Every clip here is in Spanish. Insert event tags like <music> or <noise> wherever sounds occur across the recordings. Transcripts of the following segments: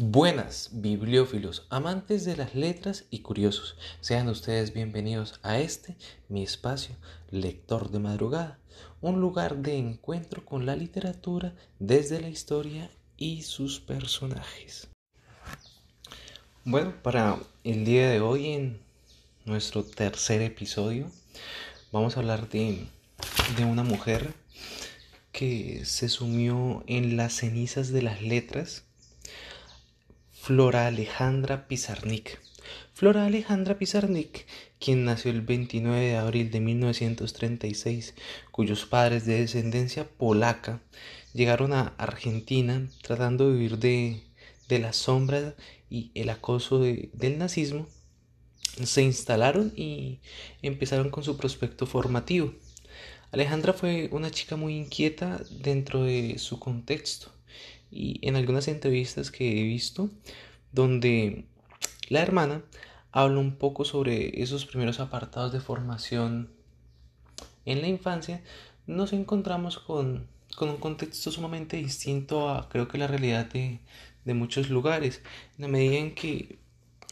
Buenas, bibliófilos, amantes de las letras y curiosos. Sean ustedes bienvenidos a este, mi espacio, Lector de Madrugada, un lugar de encuentro con la literatura desde la historia y sus personajes. Bueno, para el día de hoy, en nuestro tercer episodio, vamos a hablar de, de una mujer que se sumió en las cenizas de las letras Flora Alejandra Pizarnik. Flora Alejandra Pizarnik, quien nació el 29 de abril de 1936, cuyos padres de descendencia polaca llegaron a Argentina tratando de huir de, de la sombra y el acoso del nazismo, se instalaron y empezaron con su prospecto formativo. Alejandra fue una chica muy inquieta dentro de su contexto y en algunas entrevistas que he visto donde la hermana habla un poco sobre esos primeros apartados de formación en la infancia, nos encontramos con, con un contexto sumamente distinto a creo que la realidad de, de muchos lugares, en la medida en que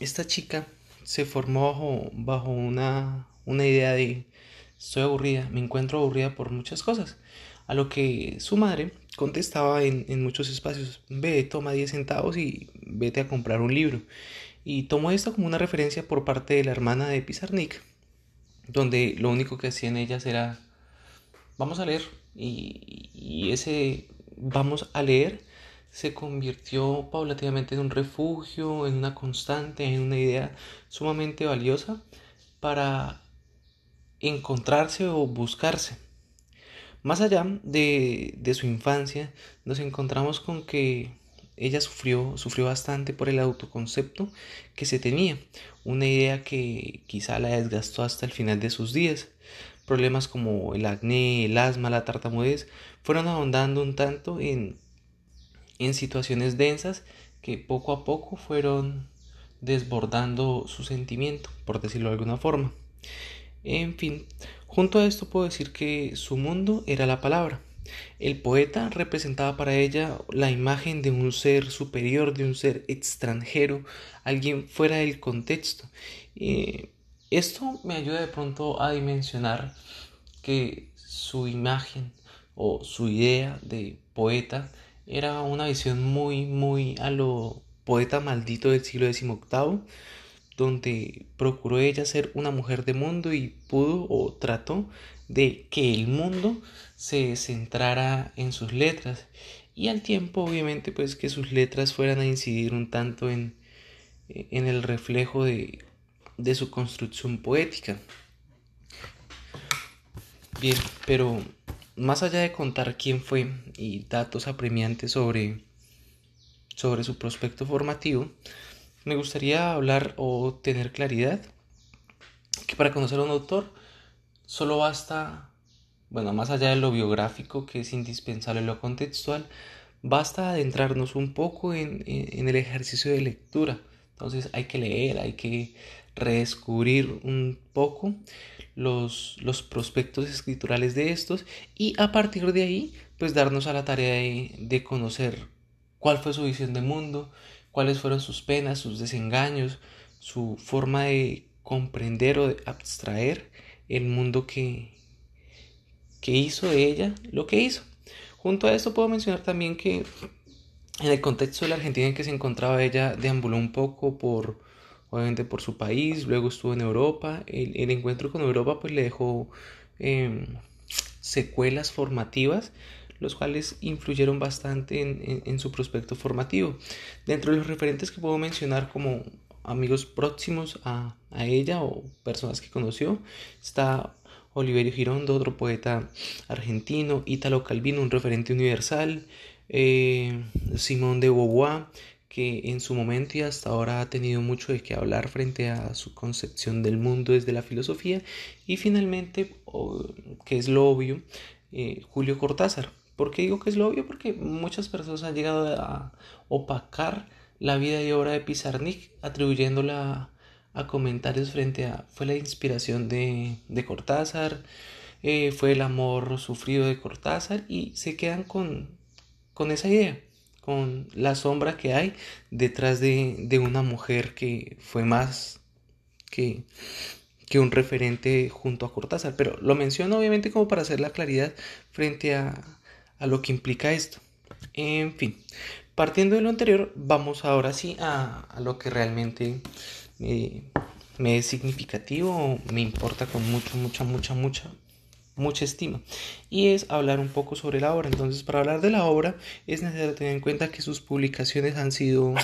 esta chica se formó bajo, bajo una, una idea de estoy aburrida, me encuentro aburrida por muchas cosas, a lo que su madre contestaba en, muchos espacios, ve, toma 10 centavos y vete a comprar un libro. Y tomó esto como una referencia por parte de la hermana de Pizarnik, donde lo único que hacían ellas era, vamos a leer, y, y ese vamos a leer se convirtió paulatinamente en un refugio, en una constante, en una idea sumamente valiosa para encontrarse o buscarse. Más allá de, de su infancia, nos encontramos con que ella sufrió, sufrió bastante por el autoconcepto que se tenía, una idea que quizá la desgastó hasta el final de sus días. Problemas como el acné, el asma, la tartamudez fueron ahondando un tanto en, en situaciones densas que poco a poco fueron desbordando su sentimiento, por decirlo de alguna forma. En fin, junto a esto puedo decir que su mundo era la palabra. El poeta representaba para ella la imagen de un ser superior, de un ser extranjero, alguien fuera del contexto. Esto me ayuda de pronto a dimensionar que su imagen o su idea de poeta era una visión muy, muy a lo poeta maldito del siglo XVIII, donde procuró ella ser una mujer de mundo y pudo o trató de que el mundo se centrara en sus letras y al tiempo obviamente pues que sus letras fueran a incidir un tanto en, en el reflejo de, de su construcción poética. Bien, pero más allá de contar quién fue y datos apremiantes sobre, sobre su prospecto formativo, me gustaría hablar o tener claridad que para conocer a un autor solo basta, bueno, más allá de lo biográfico que es indispensable lo contextual, basta adentrarnos un poco en, el ejercicio de lectura. Entonces hay que leer, hay que redescubrir un poco los, los prospectos escriturales de estos y a partir de ahí pues darnos a la tarea de, de conocer cuál fue su visión del mundo, cuáles fueron sus penas, sus desengaños, su forma de comprender o de abstraer el mundo que, que hizo ella lo que hizo. Junto a esto puedo mencionar también que en el contexto de la Argentina en que se encontraba ella deambuló un poco por obviamente por su país, luego estuvo en Europa, el, encuentro con Europa pues le dejó em, secuelas formativas los cuales influyeron bastante en, su prospecto formativo. Dentro de los referentes que puedo mencionar como amigos próximos a, ella o personas que conoció, está Oliverio Girondo, otro poeta argentino, Italo Calvino, un referente universal, eh, Simón de Beauvoir, que en su momento y hasta ahora ha tenido mucho de qué hablar frente a su concepción del mundo desde la filosofía, y finalmente, que es lo obvio, eh, Julio Cortázar, ¿Por qué digo que es lo obvio? Porque muchas personas han llegado a opacar la vida y obra de Pizarnik atribuyéndola a comentarios frente a fue la inspiración de, Cortázar, eh, fue el amor sufrido de Cortázar y se quedan con, con esa idea, con la sombra que hay detrás de, de una mujer que fue más que, que un referente junto a Cortázar. Pero lo menciono obviamente como para hacer la claridad frente a, a lo que implica esto. En fin, partiendo de lo anterior, vamos ahora sí a, a lo que realmente me es significativo, me importa con mucho, mucha, mucha, mucha, mucha estima. Y es hablar un poco sobre la obra. Entonces, para hablar de la obra, es necesario tener en cuenta que sus publicaciones han sido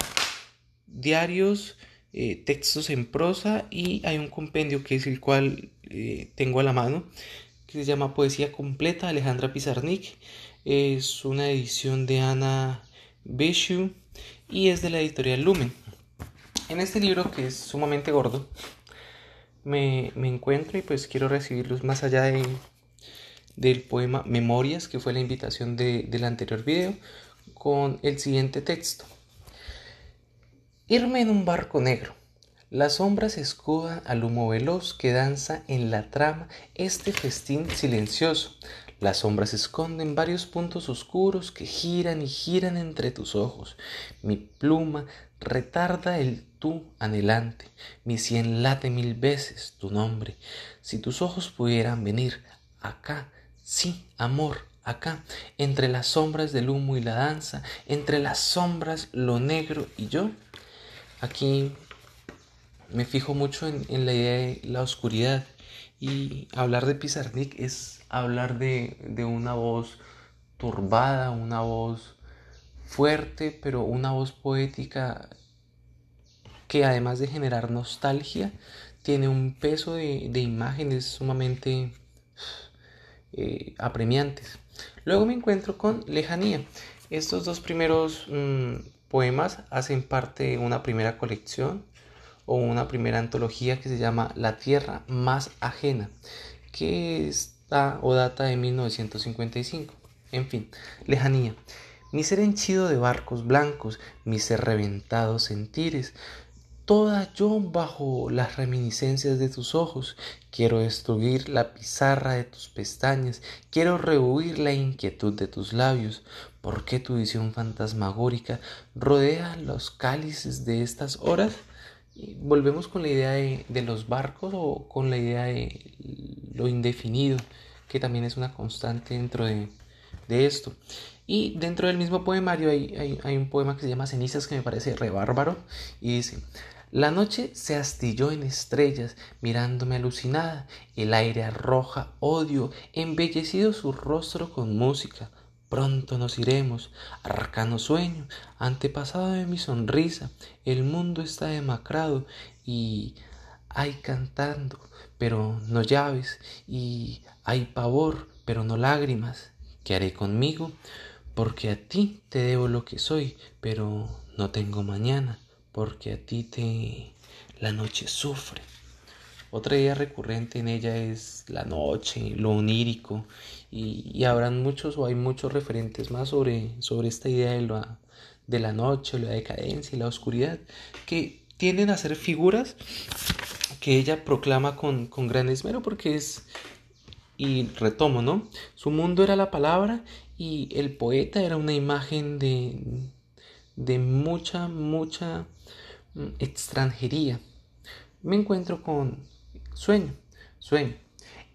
diarios, eh, textos en prosa y hay un compendio que es el cual eh, tengo a la mano, que se llama Poesía Completa, Alejandra Pizarnik. Es una edición de Ana Beshu y es de la editorial Lumen. En este libro, que es sumamente gordo, me, encuentro y pues quiero recibirlos más allá de, del poema Memorias, que fue la invitación del anterior video, con el siguiente texto. Irme en un barco negro. Las sombras escudan al humo veloz que danza en la trama este festín silencioso. Las sombras esconden varios puntos oscuros que giran y giran entre tus ojos. Mi pluma retarda el tú anhelante. Mi sien late mil veces tu nombre. Si tus ojos pudieran venir acá, sí, amor, acá, entre las sombras del humo y la danza, entre las sombras lo negro y yo. Aquí me fijo mucho en, en la idea de la oscuridad y hablar de Pizarnik es hablar de, una voz turbada, una voz fuerte, pero una voz poética que además de generar nostalgia, tiene un peso de, imágenes sumamente eh, apremiantes. Luego me encuentro con Lejanía. Estos dos primeros mm, poemas hacen parte de una primera colección o una primera antología que se llama La Tierra más ajena, que está o data de 1955. En fin, lejanía. Mi ser henchido de barcos blancos, mi ser reventado sentires, toda yo bajo las reminiscencias de tus ojos. Quiero destruir la pizarra de tus pestañas, quiero rehuir la inquietud de tus labios. ¿Por qué tu visión fantasmagórica rodea los cálices de estas horas? Volvemos con la idea de, los barcos o con la idea de lo indefinido, que también es una constante dentro de, esto. Y dentro del mismo poemario hay, hay, un poema que se llama Cenizas que me parece re bárbaro y dice, la noche se astilló en estrellas, mirándome alucinada, el aire arroja odio, embellecido su rostro con música, Pronto nos iremos, arcano sueño, antepasado de mi sonrisa, el mundo está demacrado y hay cantando, pero no llaves, y hay pavor, pero no lágrimas. ¿Qué haré conmigo? Porque a ti te debo lo que soy, pero no tengo mañana, porque a ti te la noche sufre. Otra idea recurrente en ella es la noche, lo onírico, y, habrán muchos o hay muchos referentes más sobre, sobre esta idea de la, de la noche, la decadencia y la oscuridad, que tienden a ser figuras que ella proclama con, con gran esmero porque es, y retomo, ¿no? Su mundo era la palabra y el poeta era una imagen de, de mucha, mucha mm, extranjería. Me encuentro con Sueño, sueño.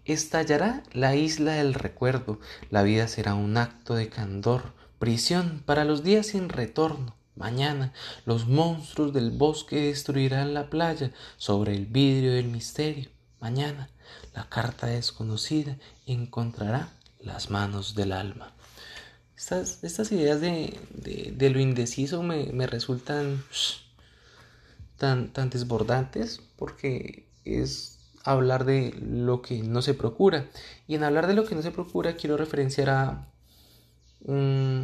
Estallará la isla del recuerdo, la vida será un acto de candor, prisión para los días sin retorno. Mañana los monstruos del bosque destruirán la playa sobre el vidrio del misterio. Mañana la carta desconocida encontrará las manos del alma. Estas, ideas de, de, lo indeciso me, me resultan tan, tan desbordantes porque es hablar de lo que no se procura. Y en hablar de lo que no se procura quiero referenciar a, mm,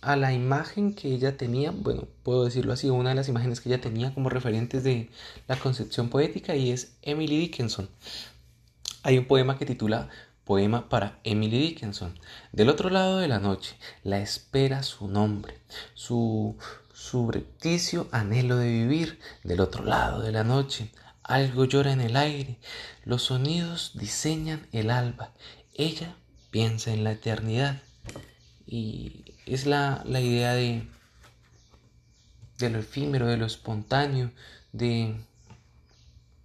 a la imagen que ella tenía, bueno, puedo decirlo así, una de las imágenes que ella tenía como referentes de la concepción poética y es Emily Dickinson. Hay un poema que titula Poema para Emily Dickinson. Del otro lado de la noche, la espera su nombre, su subrepticio anhelo de vivir. Del otro lado de la noche, algo llora en el aire, los sonidos diseñan el alba, ella piensa en la eternidad. Y es la, idea de, de lo efímero, de lo espontáneo, de,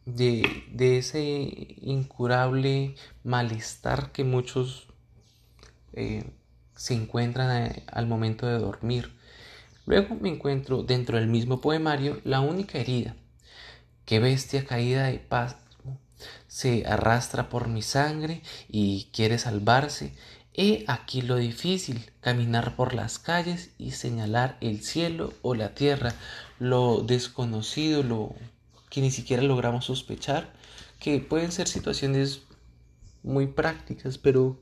de, ese incurable malestar que muchos eh, se encuentran eh, al momento de dormir. Luego me encuentro dentro del mismo poemario la única herida. Qué bestia caída de paz se arrastra por mi sangre y quiere salvarse. He aquí lo difícil, caminar por las calles y señalar el cielo o la tierra, lo desconocido, lo que ni siquiera logramos sospechar, que pueden ser situaciones muy prácticas, pero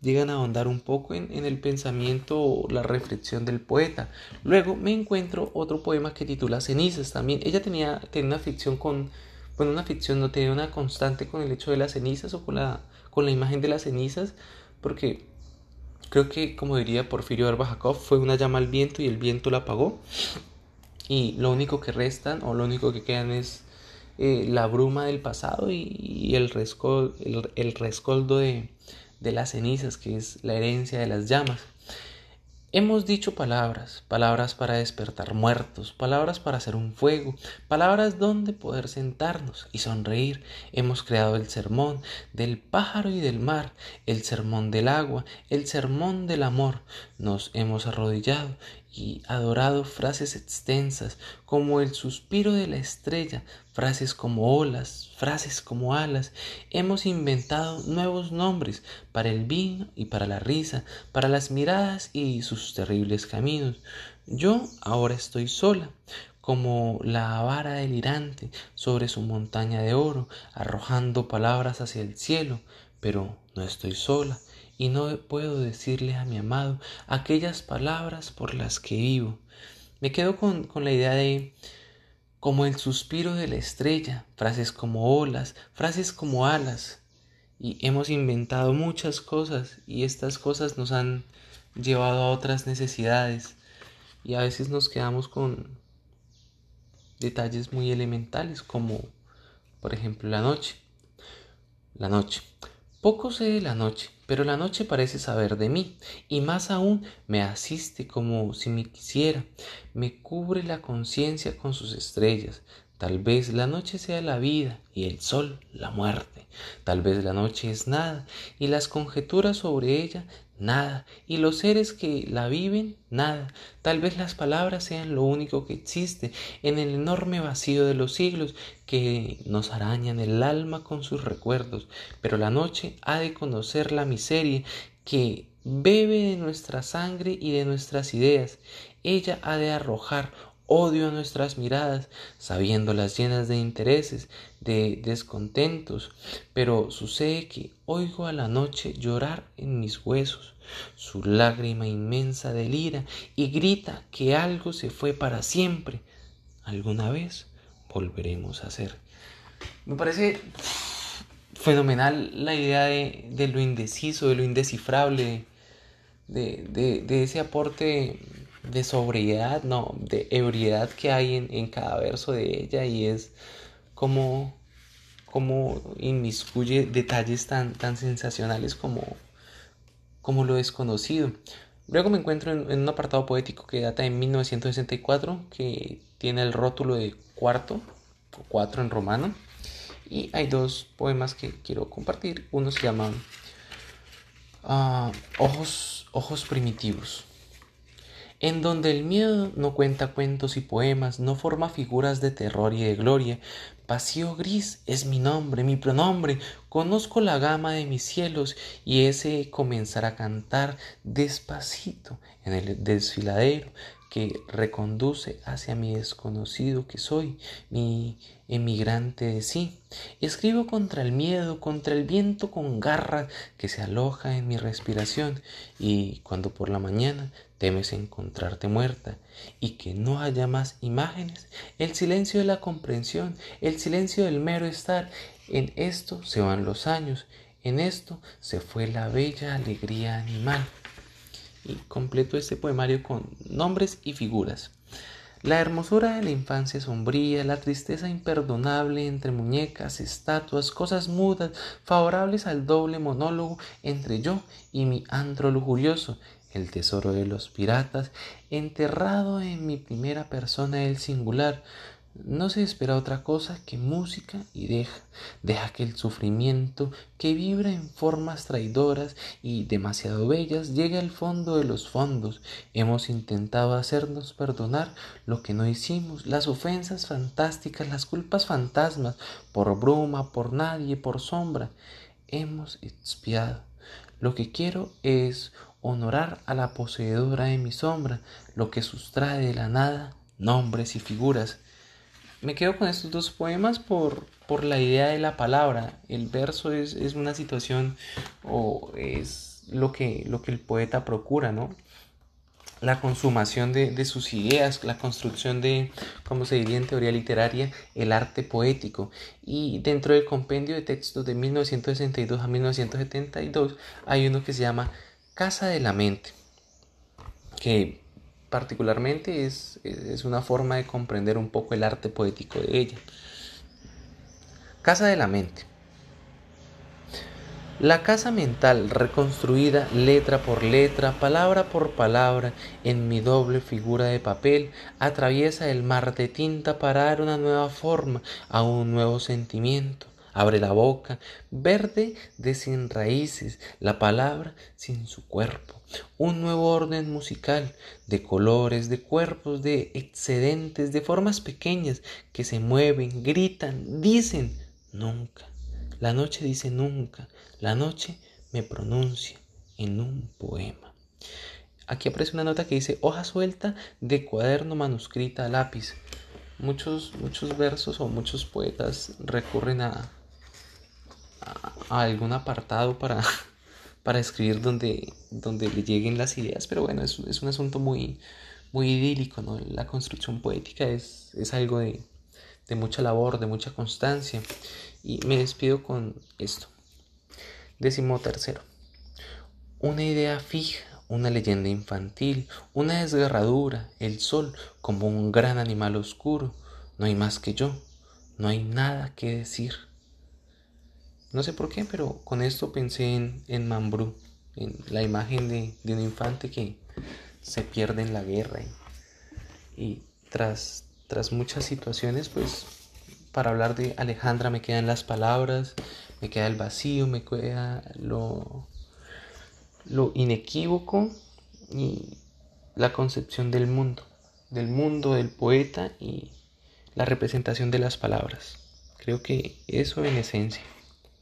llegan a ahondar un poco en, el pensamiento o la reflexión del poeta. Luego me encuentro otro poema que titula Cenizas también. Ella tenía, tenía una ficción con, bueno, una ficción, no tenía una constante con el hecho de las cenizas o con la, con la imagen de las cenizas, porque creo que, como diría Porfirio Arbajakov, fue una llama al viento y el viento la apagó. Y lo único que restan o lo único que quedan es eh, la bruma del pasado y, el, el rescoldo de, de las cenizas, que es la herencia de las llamas. Hemos dicho palabras, palabras para despertar muertos, palabras para hacer un fuego, palabras donde poder sentarnos y sonreír. Hemos creado el sermón del pájaro y del mar, el sermón del agua, el sermón del amor. Nos hemos arrodillado y adorado frases extensas como el suspiro de la estrella, frases como olas, frases como alas. Hemos inventado nuevos nombres para el vino y para la risa, para las miradas y sus terribles caminos. Yo ahora estoy sola, como la vara delirante sobre su montaña de oro, arrojando palabras hacia el cielo, pero no estoy sola y no puedo decirle a mi amado aquellas palabras por las que vivo. Me quedo con, con la idea de como el suspiro de la estrella, frases como olas, frases como alas. Y hemos inventado muchas cosas y estas cosas nos han llevado a otras necesidades y a veces nos quedamos con detalles muy elementales como por ejemplo la noche. La noche. Poco sé de la noche, pero la noche parece saber de mí, y más aún me asiste como si me quisiera, me cubre la conciencia con sus estrellas. Tal vez la noche sea la vida y el sol la muerte. Tal vez la noche es nada y las conjeturas sobre ella nada, y los seres que la viven, nada. Tal vez las palabras sean lo único que existe en el enorme vacío de los siglos que nos arañan el alma con sus recuerdos, pero la noche ha de conocer la miseria que bebe de nuestra sangre y de nuestras ideas. Ella ha de arrojar odio a nuestras miradas, sabiéndolas llenas de intereses, de descontentos, pero sucede que oigo a la noche llorar en mis huesos, su lágrima inmensa delira y grita que algo se fue para siempre. Alguna vez volveremos a ser. Me parece fenomenal la idea de, lo indeciso, de lo indescifrable, de, de ese aporte de sobriedad, no, de ebriedad que hay en, cada verso de ella y es como, como inmiscuye detalles tan, tan sensacionales como, como lo desconocido. Luego me encuentro en, un apartado poético que data de 1964, que tiene el rótulo de cuarto, o cuatro en romano, y hay dos poemas que quiero compartir. Uno se llama ah, Ojos, Ojos Primitivos en donde el miedo no cuenta cuentos y poemas, no forma figuras de terror y de gloria. Vacío gris es mi nombre, mi pronombre, conozco la gama de mis cielos y ese comenzar a cantar despacito en el desfiladero que reconduce hacia mi desconocido que soy, mi emigrante de sí. Escribo contra el miedo, contra el viento con garra que se aloja en mi respiración y cuando por la mañana temes encontrarte muerta y que no haya más imágenes, el silencio de la comprensión, el silencio del mero estar, en esto se van los años, en esto se fue la bella alegría animal. Y completo este poemario con nombres y figuras. La hermosura de la infancia sombría, la tristeza imperdonable entre muñecas, estatuas, cosas mudas, favorables al doble monólogo entre yo y mi antro lujurioso, el tesoro de los piratas, enterrado en mi primera persona el singular, no se espera otra cosa que música y deja, deja que el sufrimiento que vibra en formas traidoras y demasiado bellas llegue al fondo de los fondos. Hemos intentado hacernos perdonar lo que no hicimos, las ofensas fantásticas, las culpas fantasmas, por bruma, por nadie, por sombra. Hemos expiado. Lo que quiero es honorar a la poseedora de mi sombra, lo que sustrae de la nada nombres y figuras me quedo con estos dos poemas por, por la idea de la palabra. El verso es, una situación o es lo que, lo que el poeta procura, ¿no? La consumación de, sus ideas, la construcción de, como se diría en teoría literaria, el arte poético. Y dentro del compendio de textos de 1962 a 1972 hay uno que se llama Casa de la Mente, que particularmente es, es una forma de comprender un poco el arte poético de ella. Casa de la mente. La casa mental reconstruida letra por letra, palabra por palabra, en mi doble figura de papel, atraviesa el mar de tinta para dar una nueva forma a un nuevo sentimiento. Abre la boca, verde de sin raíces, la palabra sin su cuerpo. Un nuevo orden musical, de colores, de cuerpos, de excedentes, de formas pequeñas que se mueven, gritan, dicen nunca. La noche dice nunca. La noche me pronuncia en un poema. Aquí aparece una nota que dice hoja suelta de cuaderno manuscrita lápiz. Muchos, muchos versos o muchos poetas recurren a, a algún apartado para, <laughs> para escribir donde, donde le lleguen las ideas, pero bueno, es, es un asunto muy, muy idílico, ¿no? La construcción poética es, es algo de, de mucha labor, de mucha constancia. Y me despido con esto. Décimo tercero. Una idea fija, una leyenda infantil, una desgarradura, el sol como un gran animal oscuro. No hay más que yo, no hay nada que decir. No sé por qué, pero con esto pensé en, en Mambrú, en la imagen de, un infante que se pierde en la guerra. Y, tras, tras muchas situaciones, pues para hablar de Alejandra me quedan las palabras, me queda el vacío, me queda lo, lo inequívoco y la concepción del mundo, del mundo del poeta y la representación de las palabras. Creo que eso en esencia.